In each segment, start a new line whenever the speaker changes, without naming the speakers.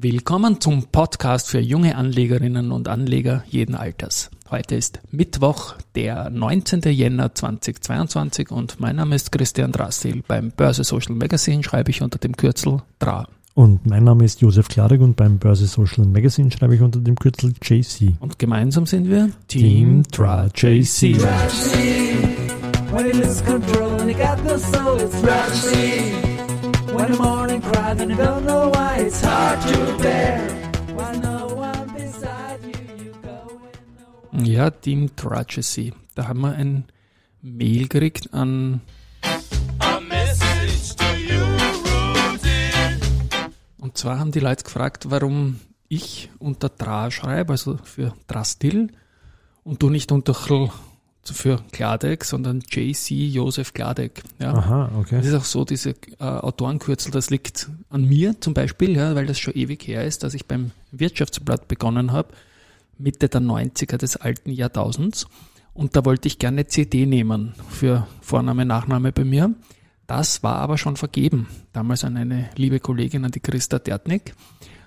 Willkommen zum Podcast für junge Anlegerinnen und Anleger jeden Alters. Heute ist Mittwoch, der 19. Jänner 2022 und mein Name ist Christian Drassil. Beim Börse Social Magazine schreibe ich unter dem Kürzel DRA.
Und mein Name ist Josef Klarek und beim Börse Social Magazine schreibe ich unter dem Kürzel JC.
Und gemeinsam sind wir Team DRA JC. When the morning cries and you don't know why it's bear. When no one Ja, Team Tragedy. Da haben wir ein Mail gekriegt an Und zwar haben die Leute gefragt, warum ich unter Dra schreibe, also für Drastil, und du nicht unter Chl für Kladek, sondern JC Josef Kladek. Ja.
Aha, okay.
Das ist auch so, diese äh, Autorenkürzel, das liegt an mir zum Beispiel, ja, weil das schon ewig her ist, dass ich beim Wirtschaftsblatt begonnen habe, Mitte der 90er des alten Jahrtausends. Und da wollte ich gerne CD nehmen für Vorname, Nachname bei mir. Das war aber schon vergeben. Damals an eine liebe Kollegin, an die Christa Dertnik.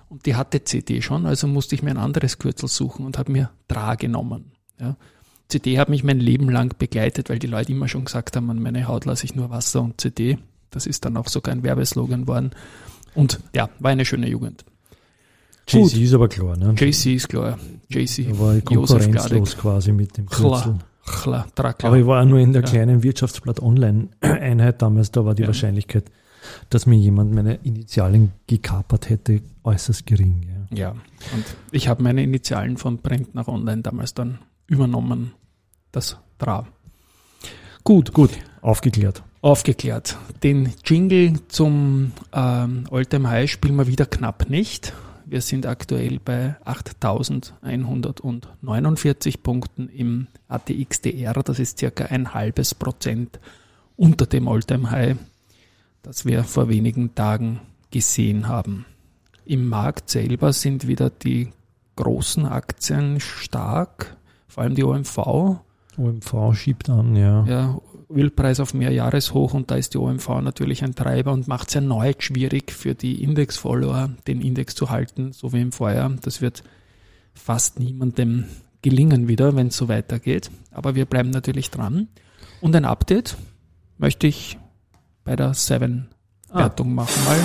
Und die hatte CD schon, also musste ich mir ein anderes Kürzel suchen und habe mir Dra genommen. Ja. CD hat mich mein Leben lang begleitet, weil die Leute immer schon gesagt haben, an meine Haut lasse ich nur Wasser und CD. Das ist dann auch sogar ein Werbeslogan worden. Und ja, war eine schöne Jugend.
JC ist aber klar, ne?
JC ist klar. JC.
Ich konkurrenzlos quasi mit dem Kürzel.
Klar, klar,
Aber ich war nur in der ja. kleinen Wirtschaftsblatt Online-Einheit damals, da war die ja. Wahrscheinlichkeit, dass mir jemand meine Initialen gekapert hätte, äußerst gering.
Ja, ja. und ich habe meine Initialen von Print nach Online damals dann übernommen das Dra. Gut. Gut, aufgeklärt. Aufgeklärt. Den Jingle zum ähm, Oldtime High spielen wir wieder knapp nicht. Wir sind aktuell bei 8149 Punkten im ATXDR. Das ist circa ein halbes Prozent unter dem Oldtime High, das wir vor wenigen Tagen gesehen haben. Im Markt selber sind wieder die großen Aktien stark, vor allem die OMV
OMV schiebt an, ja.
Ja, Ölpreis auf Mehrjahreshoch und da ist die OMV natürlich ein Treiber und macht es erneut schwierig für die Index-Follower, den Index zu halten, so wie im Vorjahr. Das wird fast niemandem gelingen wieder, wenn es so weitergeht. Aber wir bleiben natürlich dran. Und ein Update möchte ich bei der 7-Wertung ah. machen mal.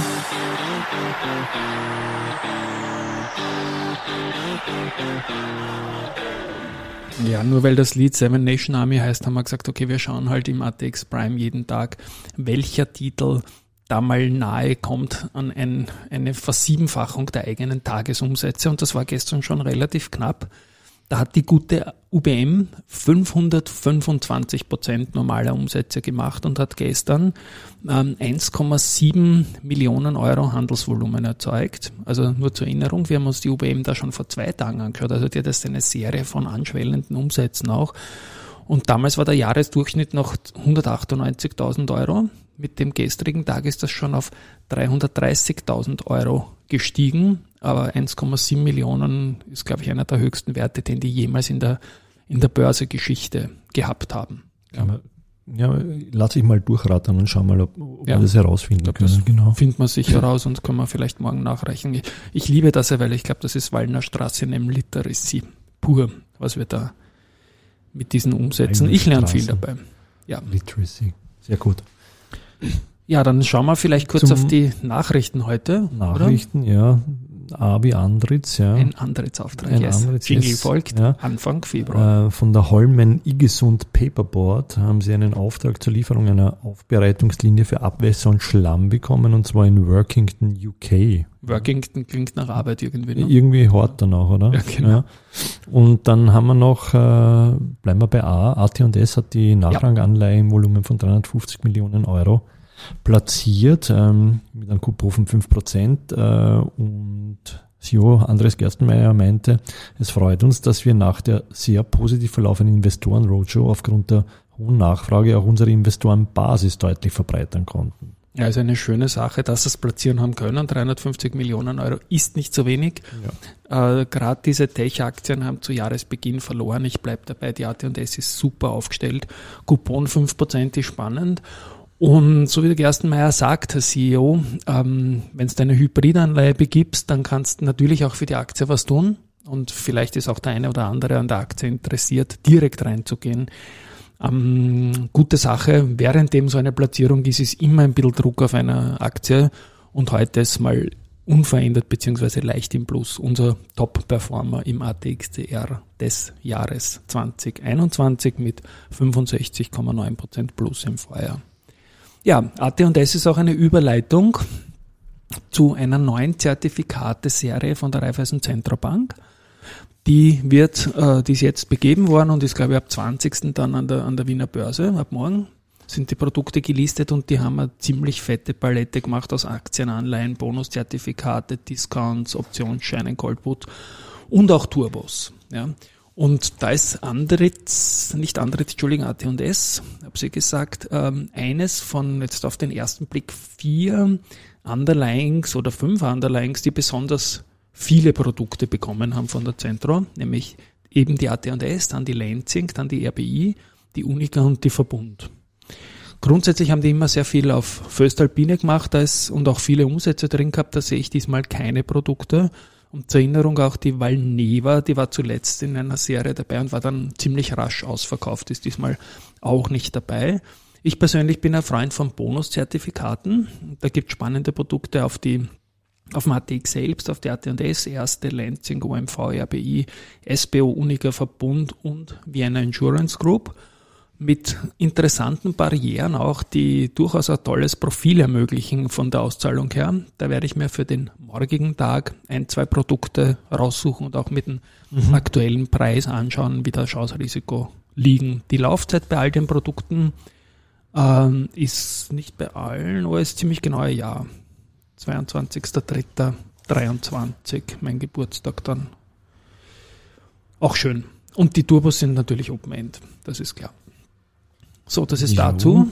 Ja, nur weil das Lied Seven Nation Army heißt, haben wir gesagt, okay, wir schauen halt im ATX Prime jeden Tag, welcher Titel da mal nahe kommt an ein, eine Versiebenfachung der eigenen Tagesumsätze. Und das war gestern schon relativ knapp. Da hat die gute UBM 525 Prozent normaler Umsätze gemacht und hat gestern ähm, 1,7 Millionen Euro Handelsvolumen erzeugt. Also nur zur Erinnerung, wir haben uns die UBM da schon vor zwei Tagen angeschaut. Also die hat jetzt eine Serie von anschwellenden Umsätzen auch. Und damals war der Jahresdurchschnitt noch 198.000 Euro. Mit dem gestrigen Tag ist das schon auf 330.000 Euro gestiegen. Aber 1,7 Millionen ist, glaube ich, einer der höchsten Werte, den die jemals in der, in der Börsegeschichte gehabt haben.
Ja. Ja, lass ich mal durchrattern und schau mal, ob, ob ja. wir das herausfinden können. Das
genau. Findet man sicher raus und können wir vielleicht morgen nachreichen. Ich, ich liebe das ja, weil ich glaube, das ist Wallner Straße neben Literacy pur, was wir da mit diesen Umsätzen. Ich lerne viel dabei.
Ja. Literacy. Sehr gut.
Ja, dann schauen wir vielleicht kurz Zum auf die Nachrichten heute.
Nachrichten, oder? ja. Abi Andritz, ja.
Ein Andritz-Auftrag, Ein yes. Andritz, Jingle yes. folgt ja. Anfang Februar.
Äh, von der Holmen Igesund Paperboard haben sie einen Auftrag zur Lieferung einer Aufbereitungslinie für Abwässer und Schlamm bekommen und zwar in Workington, UK.
Workington klingt nach Arbeit irgendwie. Ne?
Irgendwie hart dann auch, oder? Ja, genau. Ja. Und dann haben wir noch, äh, bleiben wir bei A, AT&S hat die Nachranganleihe im Volumen von 350 Millionen Euro platziert ähm, mit einem Coupon von 5% äh, und CEO Andres Gerstenmeier meinte, es freut uns, dass wir nach der sehr positiv verlaufenden Investoren-Roadshow aufgrund der hohen Nachfrage auch unsere Investorenbasis deutlich verbreitern konnten.
Ja, also eine schöne Sache, dass sie es platzieren haben können. 350 Millionen Euro ist nicht so wenig. Ja. Äh, Gerade diese Tech-Aktien haben zu Jahresbeginn verloren. Ich bleibe dabei, die AT&S ist super aufgestellt. Coupon 5% ist spannend. Und so wie der Gerstenmeier sagt, Herr CEO, ähm, wenn du deine Hybridanleihe begibst, dann kannst du natürlich auch für die Aktie was tun. Und vielleicht ist auch der eine oder andere an der Aktie interessiert, direkt reinzugehen. Ähm, gute Sache. Währenddem so eine Platzierung ist, ist immer ein bisschen Druck auf einer Aktie. Und heute ist mal unverändert beziehungsweise leicht im Plus. Unser Top-Performer im ATXDR des Jahres 2021 mit 65,9% Plus im Vorjahr. Ja, AT&S ist auch eine Überleitung zu einer neuen Zertifikateserie von der Raiffeisen Zentrobank. Die wird, äh, die ist jetzt begeben worden und ist, glaube ich, ab 20. dann an der, an der Wiener Börse, ab morgen sind die Produkte gelistet und die haben eine ziemlich fette Palette gemacht aus Aktien, Anleihen, Bonuszertifikate, Discounts, Optionsscheinen, Goldput und auch Turbos. Ja. Und da ist Andritz, nicht Andritz, Entschuldigung, AT&S, habe sie gesagt, ähm, eines von jetzt auf den ersten Blick vier Underlyings oder fünf Underlyings, die besonders viele Produkte bekommen haben von der Centro, nämlich eben die AT&S, dann die Lansing, dann die RBI, die Unica und die Verbund. Grundsätzlich haben die immer sehr viel auf Föstalpine gemacht da ist, und auch viele Umsätze drin gehabt. Da sehe ich diesmal keine Produkte. Und zur Erinnerung auch die Valneva, die war zuletzt in einer Serie dabei und war dann ziemlich rasch ausverkauft, ist diesmal auch nicht dabei. Ich persönlich bin ein Freund von Bonuszertifikaten. Da gibt es spannende Produkte auf die auf dem selbst, auf die AT&S, erste Lansing, OMV, RBI, SBO, Unica Verbund und Vienna Insurance Group mit interessanten Barrieren auch, die durchaus ein tolles Profil ermöglichen von der Auszahlung her. Da werde ich mir für den morgigen Tag ein, zwei Produkte raussuchen und auch mit dem mhm. aktuellen Preis anschauen, wie das Chance-Risiko liegen. Die Laufzeit bei all den Produkten ähm, ist nicht bei allen, aber ist ziemlich genau ein Jahr. 22.03.23, mein Geburtstag dann. Auch schön. Und die Turbos sind natürlich Open End, das ist klar. So, das ist dazu.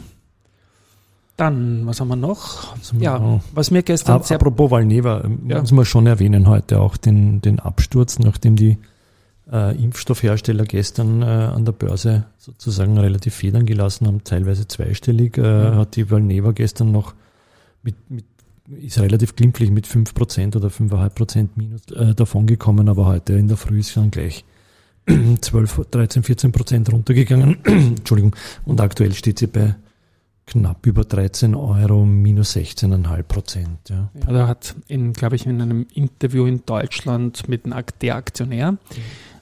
Dann, was haben wir noch?
ja, noch. was mir gestern Ap sehr... Apropos Valneva, ähm, ja. muss man schon erwähnen heute auch den, den Absturz, nachdem die äh, Impfstoffhersteller gestern äh, an der Börse sozusagen relativ federn gelassen haben, teilweise zweistellig, äh, ja. hat die Valneva gestern noch mit, mit ist relativ glimpflich mit 5% oder 5,5% Minus äh, davongekommen, aber heute in der Früh ist schon gleich 12, 13, 14 Prozent runtergegangen. Entschuldigung. Und aktuell steht sie bei knapp über 13 Euro, minus 16,5 Prozent. Ja.
ja, da hat, in, glaube ich, in einem Interview in Deutschland mit einem der Aktionär, mhm.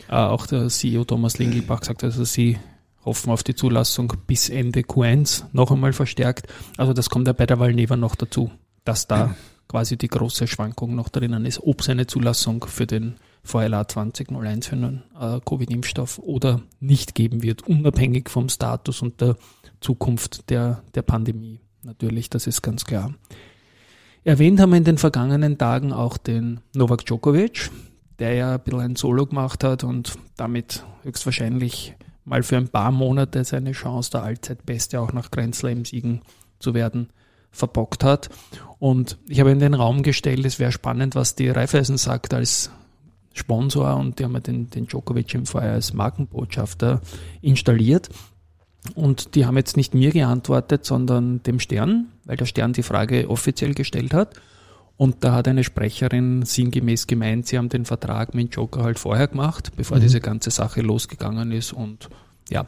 äh, auch der CEO Thomas Lingelbach gesagt, also sie hoffen auf die Zulassung bis Ende Q1 noch einmal verstärkt. Also das kommt ja bei der Valneva noch dazu, dass da quasi die große Schwankung noch drinnen ist, ob seine Zulassung für den VLA 2001 für einen äh, Covid-Impfstoff oder nicht geben wird, unabhängig vom Status und der Zukunft der, der Pandemie. Natürlich, das ist ganz klar. Erwähnt haben wir in den vergangenen Tagen auch den Novak Djokovic, der ja ein bisschen ein Solo gemacht hat und damit höchstwahrscheinlich mal für ein paar Monate seine Chance, der Allzeitbeste auch nach Grand Slam-Siegen zu werden, verbockt hat. Und ich habe in den Raum gestellt, es wäre spannend, was die Raiffeisen sagt als Sponsor und die haben den, den Djokovic im Feuer als Markenbotschafter installiert. Und die haben jetzt nicht mir geantwortet, sondern dem Stern, weil der Stern die Frage offiziell gestellt hat. Und da hat eine Sprecherin sinngemäß gemeint, sie haben den Vertrag mit Joker halt vorher gemacht, bevor mhm. diese ganze Sache losgegangen ist. Und ja,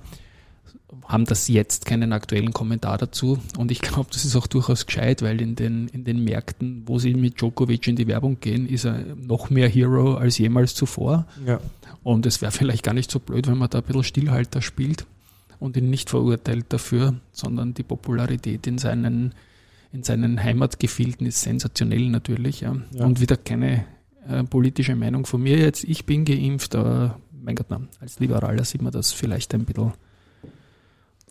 haben das jetzt keinen aktuellen Kommentar dazu. Und ich glaube, das ist auch durchaus gescheit, weil in den, in den Märkten, wo sie mit Djokovic in die Werbung gehen, ist er noch mehr Hero als jemals zuvor. Ja. Und es wäre vielleicht gar nicht so blöd, wenn man da ein bisschen Stillhalter spielt und ihn nicht verurteilt dafür, sondern die Popularität in seinen, in seinen Heimatgefilden ist sensationell natürlich. Ja. ja. Und wieder keine äh, politische Meinung von mir jetzt. Ich bin geimpft, aber mein Gott, na, als Liberaler sieht man das vielleicht ein bisschen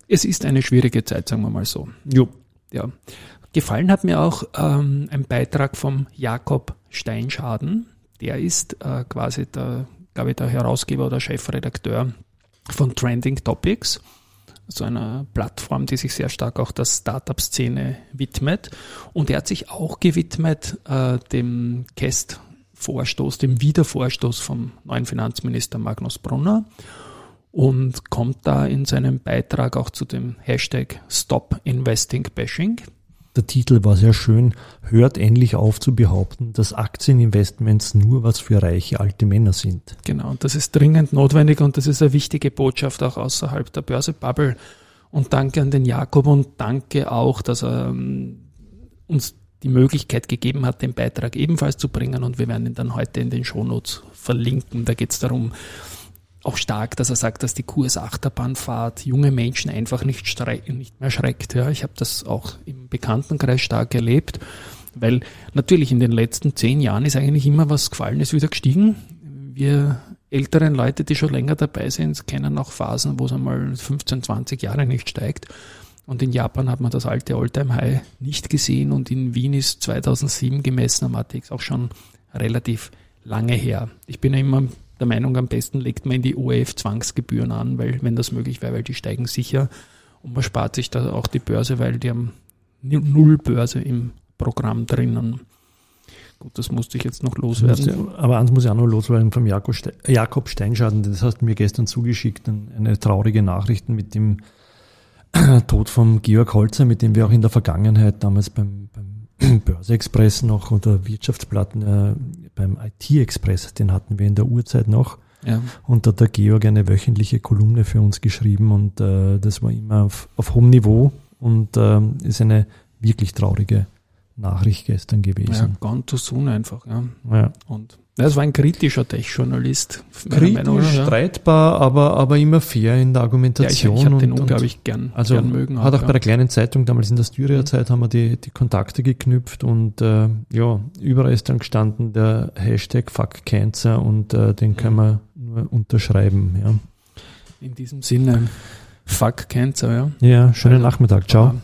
es ist eine schwierige Zeit, sagen wir mal so. Jo. Ja. Gefallen hat mir auch ähm, ein Beitrag vom Jakob Steinschaden. Der ist äh, quasi der, glaube ich, der Herausgeber oder Chefredakteur von Trending Topics, so einer Plattform, die sich sehr stark auch der Startup-Szene widmet. Und er hat sich auch gewidmet äh, dem Kest-Vorstoß, dem Wiedervorstoß vom neuen Finanzminister Magnus Brunner und kommt da in seinem Beitrag auch zu dem Hashtag Stop Investing Bashing.
Der Titel war sehr schön. Hört endlich auf zu behaupten, dass Aktieninvestments nur was für reiche alte Männer sind.
Genau, und das ist dringend notwendig und das ist eine wichtige Botschaft auch außerhalb der Börsebubble. Und danke an den Jakob und danke auch, dass er ähm, uns die Möglichkeit gegeben hat, den Beitrag ebenfalls zu bringen und wir werden ihn dann heute in den Shownotes verlinken. Da geht es darum, auch stark, dass er sagt, dass die Kurs-Achterbahnfahrt junge Menschen einfach nicht, nicht mehr schreckt. Ja, ich habe das auch im Bekanntenkreis stark erlebt, weil natürlich in den letzten zehn Jahren ist eigentlich immer was gefallen, ist wieder gestiegen. Wir älteren Leute, die schon länger dabei sind, kennen auch Phasen, wo es einmal 15, 20 Jahre nicht steigt. Und in Japan hat man das alte Alltime High nicht gesehen und in Wien ist 2007 gemessen am ATX auch schon relativ lange her. Ich bin ja immer der Meinung, am besten legt man in die ORF-Zwangsgebühren an, weil, wenn das möglich wäre, weil die steigen sicher und man spart sich da auch die Börse, weil die haben null Börse im Programm drinnen. Gut, das musste ich jetzt noch loswerden.
Aber eins muss ich auch noch loswerden vom Jakob, Ste Jakob Steinschaden. Das hast du mir gestern zugeschickt, eine traurige Nachricht mit dem Tod von Georg Holzer, mit dem wir auch in der Vergangenheit damals beim, beim Börse Express noch oder Wirtschaftsplatten äh, beim IT Express, den hatten wir in der Uhrzeit noch. Ja. Und da hat der Georg eine wöchentliche Kolumne für uns geschrieben und äh, das war immer auf, auf hohem Niveau und äh, ist eine wirklich traurige Nachricht gestern gewesen. Ja,
gone too soon einfach. Ja. ja. Und das war ein kritischer Tech-Journalist.
Kritisch, Meinung, streitbar, aber, aber immer fair in der Argumentation. Ja,
ich, ich habe den unglaublich gern,
also
gern
mögen. Hat auch, ja. bei der kleinen Zeitung damals in der Styria-Zeit haben wir die, die Kontakte geknüpft und äh, ja, überall ist dann gestanden der Hashtag Fuck Cancer und äh, den können wir nur unterschreiben. Ja.
In diesem Sinne, Fuck Cancer, ja.
Ja, schönen Nachmittag. Ciao.